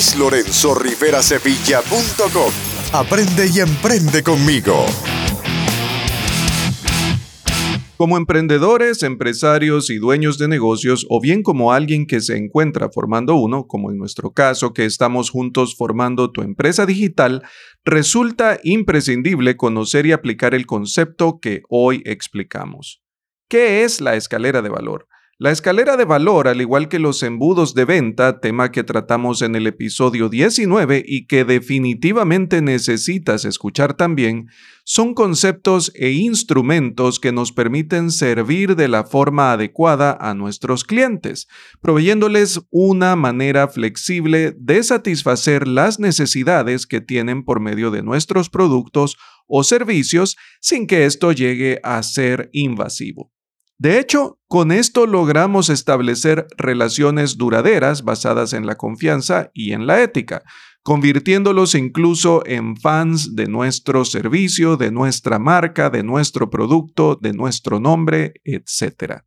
luislorenzorriverasevilla.com. Aprende y emprende conmigo. Como emprendedores, empresarios y dueños de negocios, o bien como alguien que se encuentra formando uno, como en nuestro caso que estamos juntos formando tu empresa digital, resulta imprescindible conocer y aplicar el concepto que hoy explicamos. ¿Qué es la escalera de valor? La escalera de valor, al igual que los embudos de venta, tema que tratamos en el episodio 19 y que definitivamente necesitas escuchar también, son conceptos e instrumentos que nos permiten servir de la forma adecuada a nuestros clientes, proveyéndoles una manera flexible de satisfacer las necesidades que tienen por medio de nuestros productos o servicios sin que esto llegue a ser invasivo. De hecho, con esto logramos establecer relaciones duraderas basadas en la confianza y en la ética, convirtiéndolos incluso en fans de nuestro servicio, de nuestra marca, de nuestro producto, de nuestro nombre, etc.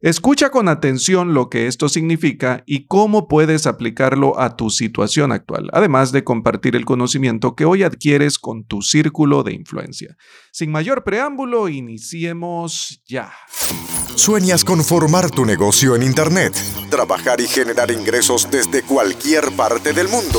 Escucha con atención lo que esto significa y cómo puedes aplicarlo a tu situación actual, además de compartir el conocimiento que hoy adquieres con tu círculo de influencia. Sin mayor preámbulo, iniciemos ya. ¿Sueñas con formar tu negocio en Internet? Trabajar y generar ingresos desde cualquier parte del mundo.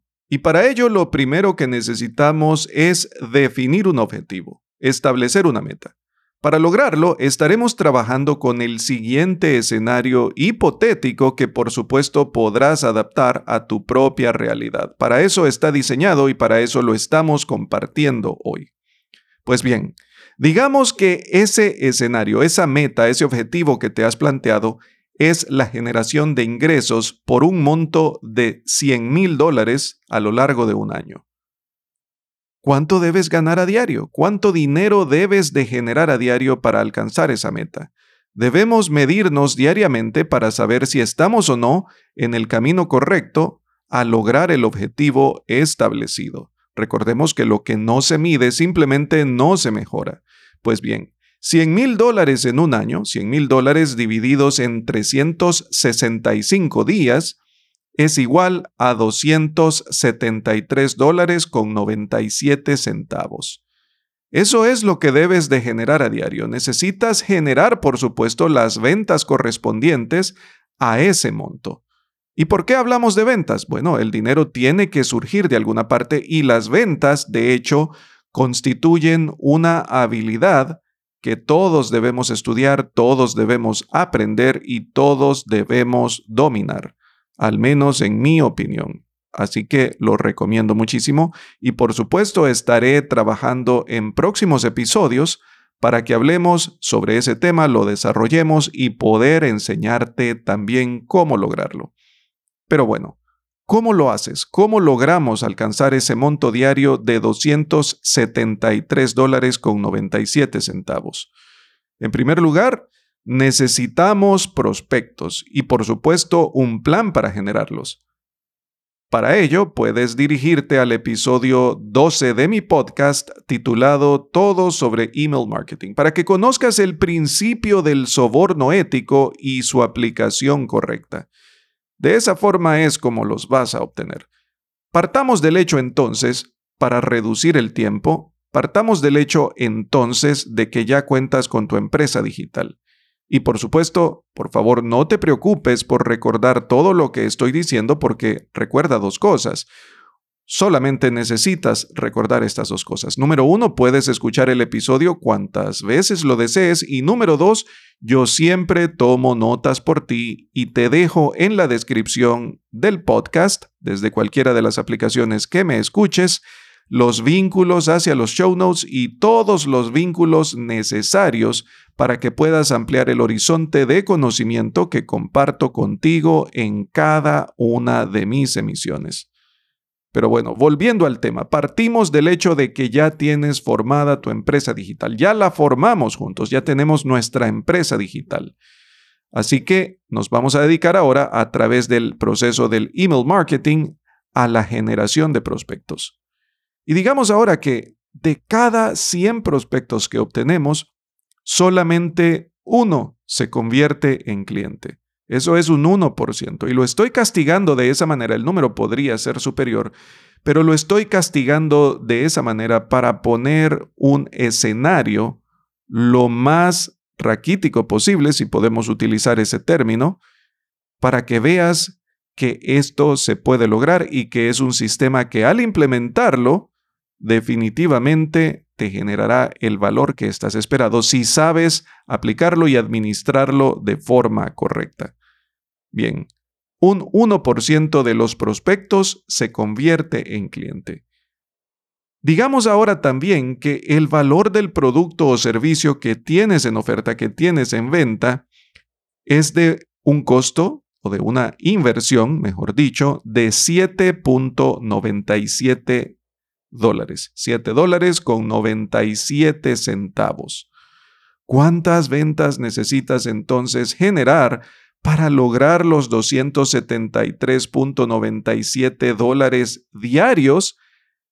Y para ello lo primero que necesitamos es definir un objetivo, establecer una meta. Para lograrlo, estaremos trabajando con el siguiente escenario hipotético que por supuesto podrás adaptar a tu propia realidad. Para eso está diseñado y para eso lo estamos compartiendo hoy. Pues bien, digamos que ese escenario, esa meta, ese objetivo que te has planteado es la generación de ingresos por un monto de 100 mil dólares a lo largo de un año. ¿Cuánto debes ganar a diario? ¿Cuánto dinero debes de generar a diario para alcanzar esa meta? Debemos medirnos diariamente para saber si estamos o no en el camino correcto a lograr el objetivo establecido. Recordemos que lo que no se mide simplemente no se mejora. Pues bien, 100 mil dólares en un año, 100 mil dólares divididos en 365 días, es igual a 273 dólares con 97 centavos. Eso es lo que debes de generar a diario. Necesitas generar, por supuesto, las ventas correspondientes a ese monto. ¿Y por qué hablamos de ventas? Bueno, el dinero tiene que surgir de alguna parte y las ventas, de hecho, constituyen una habilidad que todos debemos estudiar, todos debemos aprender y todos debemos dominar, al menos en mi opinión. Así que lo recomiendo muchísimo y por supuesto estaré trabajando en próximos episodios para que hablemos sobre ese tema, lo desarrollemos y poder enseñarte también cómo lograrlo. Pero bueno, ¿Cómo lo haces? ¿Cómo logramos alcanzar ese monto diario de 273 dólares con 97 centavos? En primer lugar, necesitamos prospectos y por supuesto un plan para generarlos. Para ello, puedes dirigirte al episodio 12 de mi podcast titulado Todo sobre email marketing para que conozcas el principio del soborno ético y su aplicación correcta. De esa forma es como los vas a obtener. Partamos del hecho entonces, para reducir el tiempo, partamos del hecho entonces de que ya cuentas con tu empresa digital. Y por supuesto, por favor no te preocupes por recordar todo lo que estoy diciendo porque recuerda dos cosas. Solamente necesitas recordar estas dos cosas. Número uno, puedes escuchar el episodio cuantas veces lo desees. Y número dos, yo siempre tomo notas por ti y te dejo en la descripción del podcast, desde cualquiera de las aplicaciones que me escuches, los vínculos hacia los show notes y todos los vínculos necesarios para que puedas ampliar el horizonte de conocimiento que comparto contigo en cada una de mis emisiones. Pero bueno, volviendo al tema, partimos del hecho de que ya tienes formada tu empresa digital, ya la formamos juntos, ya tenemos nuestra empresa digital. Así que nos vamos a dedicar ahora a través del proceso del email marketing a la generación de prospectos. Y digamos ahora que de cada 100 prospectos que obtenemos, solamente uno se convierte en cliente. Eso es un 1%. Y lo estoy castigando de esa manera. El número podría ser superior, pero lo estoy castigando de esa manera para poner un escenario lo más raquítico posible, si podemos utilizar ese término, para que veas que esto se puede lograr y que es un sistema que al implementarlo, definitivamente te generará el valor que estás esperado si sabes aplicarlo y administrarlo de forma correcta. Bien, un 1% de los prospectos se convierte en cliente. Digamos ahora también que el valor del producto o servicio que tienes en oferta, que tienes en venta, es de un costo o de una inversión, mejor dicho, de 7.97 dólares. 7 dólares con 97 centavos. ¿Cuántas ventas necesitas entonces generar para lograr los 273.97 dólares diarios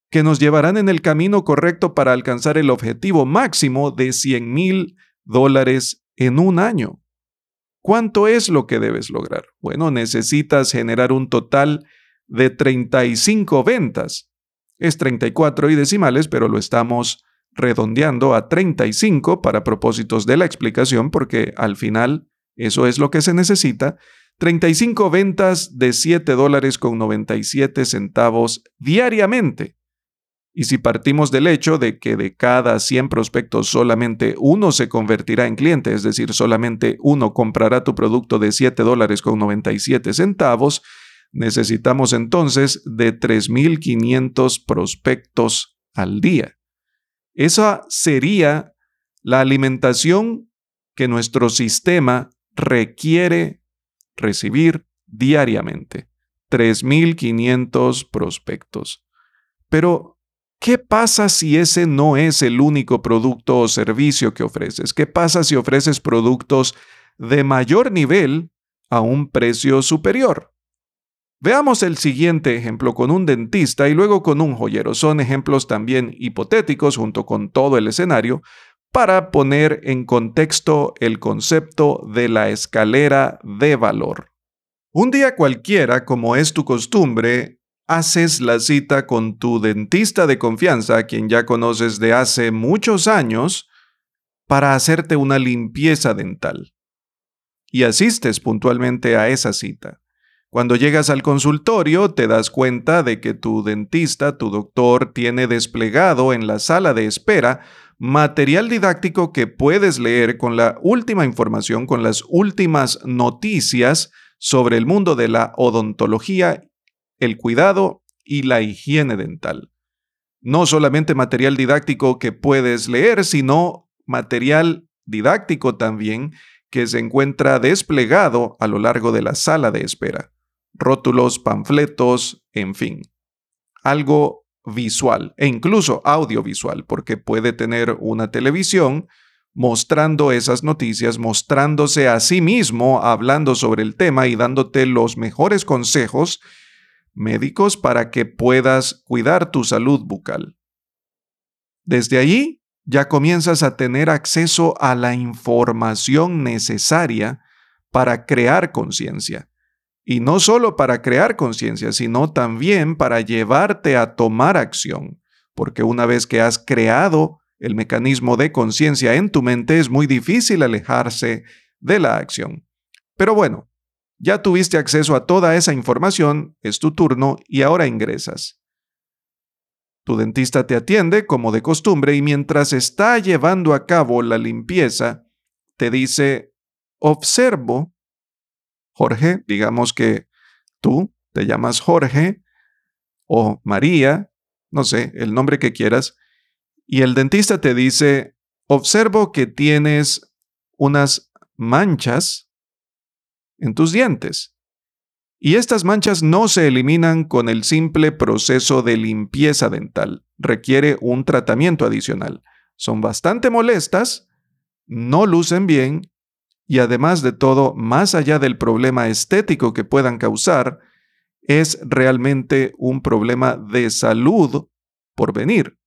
que nos llevarán en el camino correcto para alcanzar el objetivo máximo de 100 mil dólares en un año. ¿Cuánto es lo que debes lograr? Bueno, necesitas generar un total de 35 ventas. Es 34 y decimales, pero lo estamos redondeando a 35 para propósitos de la explicación porque al final eso es lo que se necesita. 35 ventas de 7 dólares con 97 centavos diariamente. Y si partimos del hecho de que de cada 100 prospectos solamente uno se convertirá en cliente, es decir, solamente uno comprará tu producto de 7 dólares con 97 centavos, necesitamos entonces de 3.500 prospectos al día. Esa sería la alimentación que nuestro sistema requiere recibir diariamente. 3.500 prospectos. Pero, ¿qué pasa si ese no es el único producto o servicio que ofreces? ¿Qué pasa si ofreces productos de mayor nivel a un precio superior? Veamos el siguiente ejemplo con un dentista y luego con un joyero. Son ejemplos también hipotéticos junto con todo el escenario, para poner en contexto el concepto de la escalera de valor. Un día cualquiera, como es tu costumbre, haces la cita con tu dentista de confianza, a quien ya conoces de hace muchos años, para hacerte una limpieza dental. Y asistes puntualmente a esa cita. Cuando llegas al consultorio te das cuenta de que tu dentista, tu doctor, tiene desplegado en la sala de espera material didáctico que puedes leer con la última información, con las últimas noticias sobre el mundo de la odontología, el cuidado y la higiene dental. No solamente material didáctico que puedes leer, sino material didáctico también que se encuentra desplegado a lo largo de la sala de espera. Rótulos, panfletos, en fin. Algo visual e incluso audiovisual, porque puede tener una televisión mostrando esas noticias, mostrándose a sí mismo, hablando sobre el tema y dándote los mejores consejos médicos para que puedas cuidar tu salud bucal. Desde allí ya comienzas a tener acceso a la información necesaria para crear conciencia. Y no solo para crear conciencia, sino también para llevarte a tomar acción. Porque una vez que has creado el mecanismo de conciencia en tu mente, es muy difícil alejarse de la acción. Pero bueno, ya tuviste acceso a toda esa información, es tu turno y ahora ingresas. Tu dentista te atiende como de costumbre y mientras está llevando a cabo la limpieza, te dice, observo Jorge, digamos que tú te llamas Jorge o María, no sé, el nombre que quieras, y el dentista te dice, observo que tienes unas manchas en tus dientes. Y estas manchas no se eliminan con el simple proceso de limpieza dental. Requiere un tratamiento adicional. Son bastante molestas, no lucen bien y además de todo, más allá del problema estético que puedan causar, es realmente un problema de salud por venir.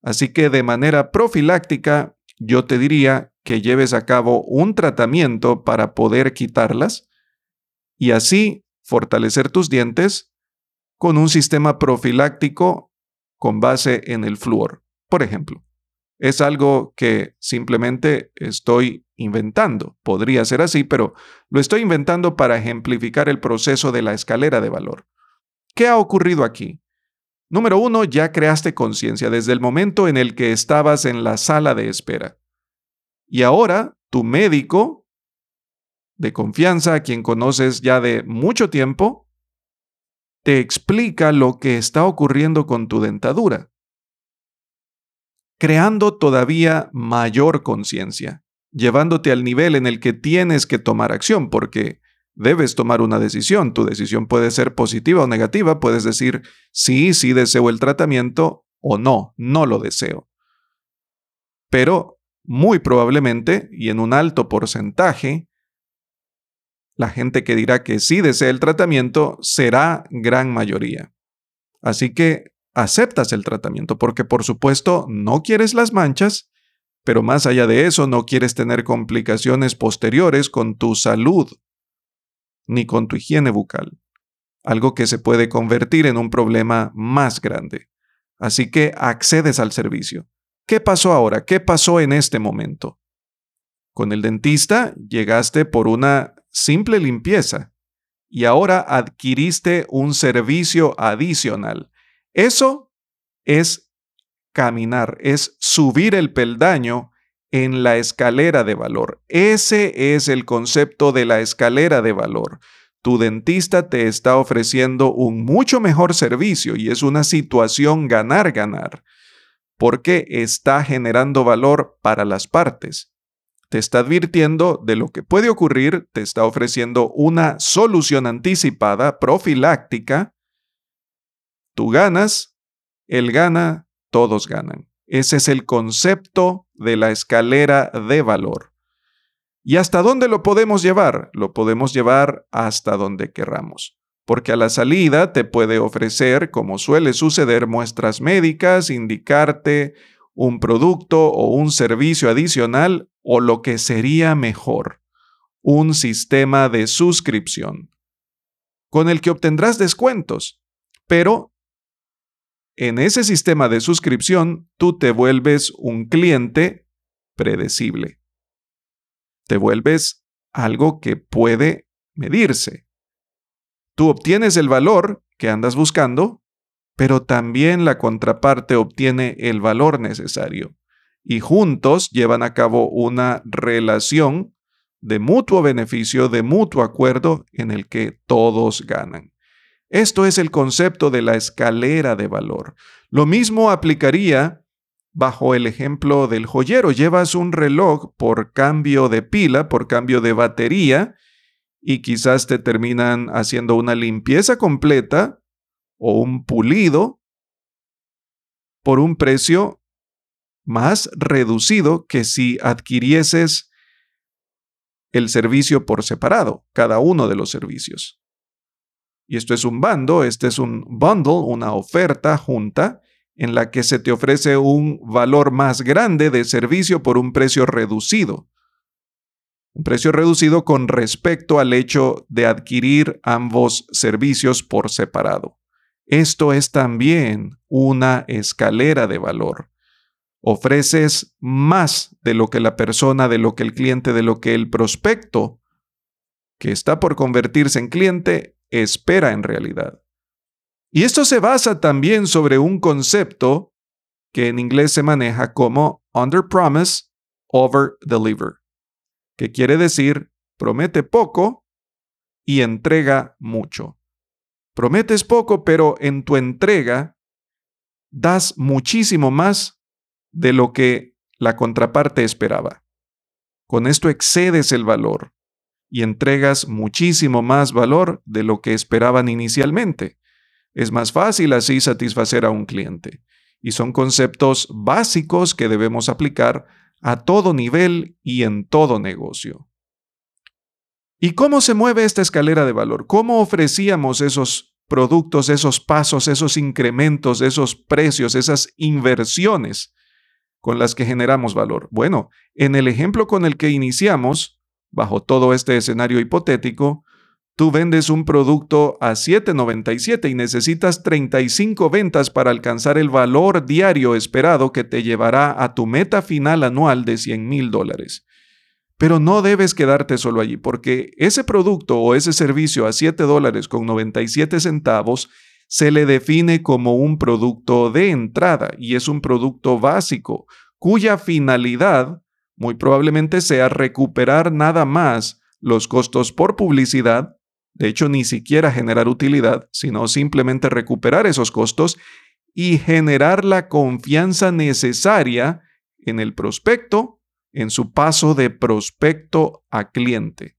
Así que de manera profiláctica, yo te diría que lleves a cabo un tratamiento para poder quitarlas y así fortalecer tus dientes con un sistema profiláctico con base en el flúor, por ejemplo. Es algo que simplemente estoy inventando. Podría ser así, pero lo estoy inventando para ejemplificar el proceso de la escalera de valor. ¿Qué ha ocurrido aquí? Número uno, ya creaste conciencia desde el momento en el que estabas en la sala de espera. Y ahora tu médico de confianza, a quien conoces ya de mucho tiempo, te explica lo que está ocurriendo con tu dentadura, creando todavía mayor conciencia, llevándote al nivel en el que tienes que tomar acción, porque debes tomar una decisión. Tu decisión puede ser positiva o negativa, puedes decir sí, sí deseo el tratamiento o no, no lo deseo. Pero muy probablemente, y en un alto porcentaje, la gente que dirá que sí desea el tratamiento será gran mayoría. Así que aceptas el tratamiento porque por supuesto no quieres las manchas, pero más allá de eso no quieres tener complicaciones posteriores con tu salud ni con tu higiene bucal, algo que se puede convertir en un problema más grande. Así que accedes al servicio. ¿Qué pasó ahora? ¿Qué pasó en este momento? Con el dentista llegaste por una simple limpieza y ahora adquiriste un servicio adicional. Eso es caminar, es subir el peldaño en la escalera de valor. Ese es el concepto de la escalera de valor. Tu dentista te está ofreciendo un mucho mejor servicio y es una situación ganar-ganar porque está generando valor para las partes te está advirtiendo de lo que puede ocurrir, te está ofreciendo una solución anticipada, profiláctica. Tú ganas, él gana, todos ganan. Ese es el concepto de la escalera de valor. ¿Y hasta dónde lo podemos llevar? Lo podemos llevar hasta donde querramos. Porque a la salida te puede ofrecer, como suele suceder, muestras médicas, indicarte un producto o un servicio adicional o lo que sería mejor, un sistema de suscripción, con el que obtendrás descuentos, pero en ese sistema de suscripción tú te vuelves un cliente predecible. Te vuelves algo que puede medirse. Tú obtienes el valor que andas buscando, pero también la contraparte obtiene el valor necesario y juntos llevan a cabo una relación de mutuo beneficio, de mutuo acuerdo en el que todos ganan. Esto es el concepto de la escalera de valor. Lo mismo aplicaría bajo el ejemplo del joyero. Llevas un reloj por cambio de pila, por cambio de batería, y quizás te terminan haciendo una limpieza completa o un pulido por un precio más reducido que si adquirieses el servicio por separado, cada uno de los servicios. Y esto es un bando, este es un bundle, una oferta junta en la que se te ofrece un valor más grande de servicio por un precio reducido. Un precio reducido con respecto al hecho de adquirir ambos servicios por separado. Esto es también una escalera de valor ofreces más de lo que la persona, de lo que el cliente, de lo que el prospecto que está por convertirse en cliente espera en realidad. Y esto se basa también sobre un concepto que en inglés se maneja como under promise, over deliver, que quiere decir promete poco y entrega mucho. Prometes poco, pero en tu entrega das muchísimo más de lo que la contraparte esperaba. Con esto excedes el valor y entregas muchísimo más valor de lo que esperaban inicialmente. Es más fácil así satisfacer a un cliente. Y son conceptos básicos que debemos aplicar a todo nivel y en todo negocio. ¿Y cómo se mueve esta escalera de valor? ¿Cómo ofrecíamos esos productos, esos pasos, esos incrementos, esos precios, esas inversiones con las que generamos valor? Bueno, en el ejemplo con el que iniciamos, bajo todo este escenario hipotético, tú vendes un producto a 7.97 y necesitas 35 ventas para alcanzar el valor diario esperado que te llevará a tu meta final anual de 100 mil dólares. Pero no debes quedarte solo allí, porque ese producto o ese servicio a 7 dólares con 97 centavos se le define como un producto de entrada y es un producto básico, cuya finalidad muy probablemente sea recuperar nada más los costos por publicidad, de hecho ni siquiera generar utilidad, sino simplemente recuperar esos costos y generar la confianza necesaria en el prospecto en su paso de prospecto a cliente.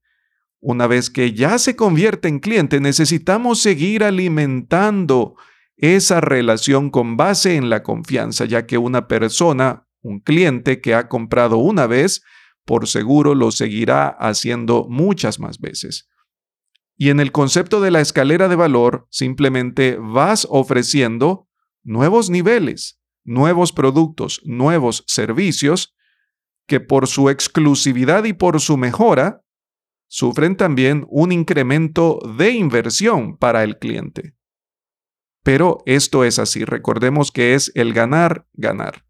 Una vez que ya se convierte en cliente, necesitamos seguir alimentando esa relación con base en la confianza, ya que una persona, un cliente que ha comprado una vez, por seguro lo seguirá haciendo muchas más veces. Y en el concepto de la escalera de valor, simplemente vas ofreciendo nuevos niveles, nuevos productos, nuevos servicios que por su exclusividad y por su mejora, sufren también un incremento de inversión para el cliente. Pero esto es así, recordemos que es el ganar, ganar.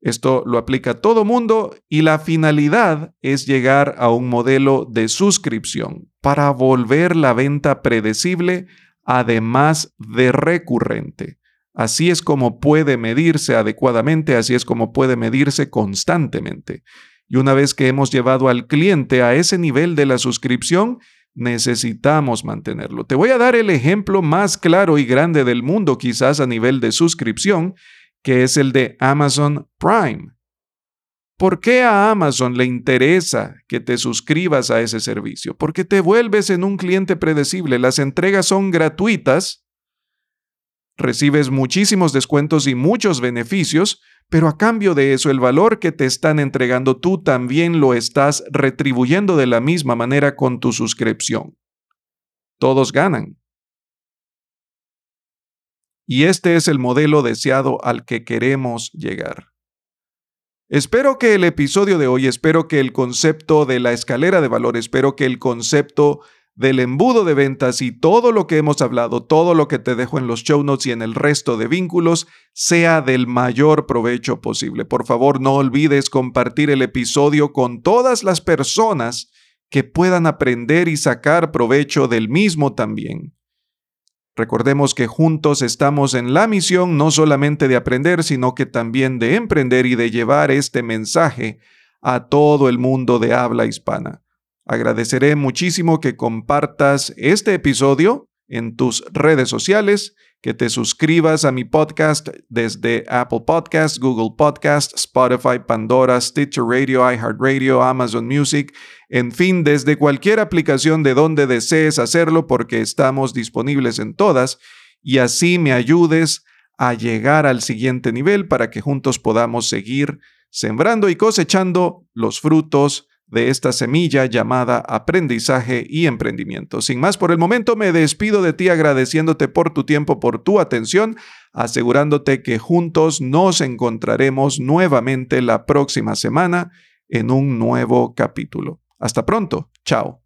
Esto lo aplica todo mundo y la finalidad es llegar a un modelo de suscripción para volver la venta predecible, además de recurrente. Así es como puede medirse adecuadamente, así es como puede medirse constantemente. Y una vez que hemos llevado al cliente a ese nivel de la suscripción, necesitamos mantenerlo. Te voy a dar el ejemplo más claro y grande del mundo, quizás a nivel de suscripción, que es el de Amazon Prime. ¿Por qué a Amazon le interesa que te suscribas a ese servicio? Porque te vuelves en un cliente predecible. Las entregas son gratuitas Recibes muchísimos descuentos y muchos beneficios, pero a cambio de eso el valor que te están entregando tú también lo estás retribuyendo de la misma manera con tu suscripción. Todos ganan. Y este es el modelo deseado al que queremos llegar. Espero que el episodio de hoy, espero que el concepto de la escalera de valor, espero que el concepto del embudo de ventas y todo lo que hemos hablado, todo lo que te dejo en los show notes y en el resto de vínculos, sea del mayor provecho posible. Por favor, no olvides compartir el episodio con todas las personas que puedan aprender y sacar provecho del mismo también. Recordemos que juntos estamos en la misión no solamente de aprender, sino que también de emprender y de llevar este mensaje a todo el mundo de habla hispana. Agradeceré muchísimo que compartas este episodio en tus redes sociales, que te suscribas a mi podcast desde Apple Podcasts, Google Podcasts, Spotify, Pandora, Stitcher Radio, iHeartRadio, Amazon Music, en fin, desde cualquier aplicación de donde desees hacerlo porque estamos disponibles en todas y así me ayudes a llegar al siguiente nivel para que juntos podamos seguir sembrando y cosechando los frutos de esta semilla llamada aprendizaje y emprendimiento. Sin más por el momento, me despido de ti agradeciéndote por tu tiempo, por tu atención, asegurándote que juntos nos encontraremos nuevamente la próxima semana en un nuevo capítulo. Hasta pronto, chao.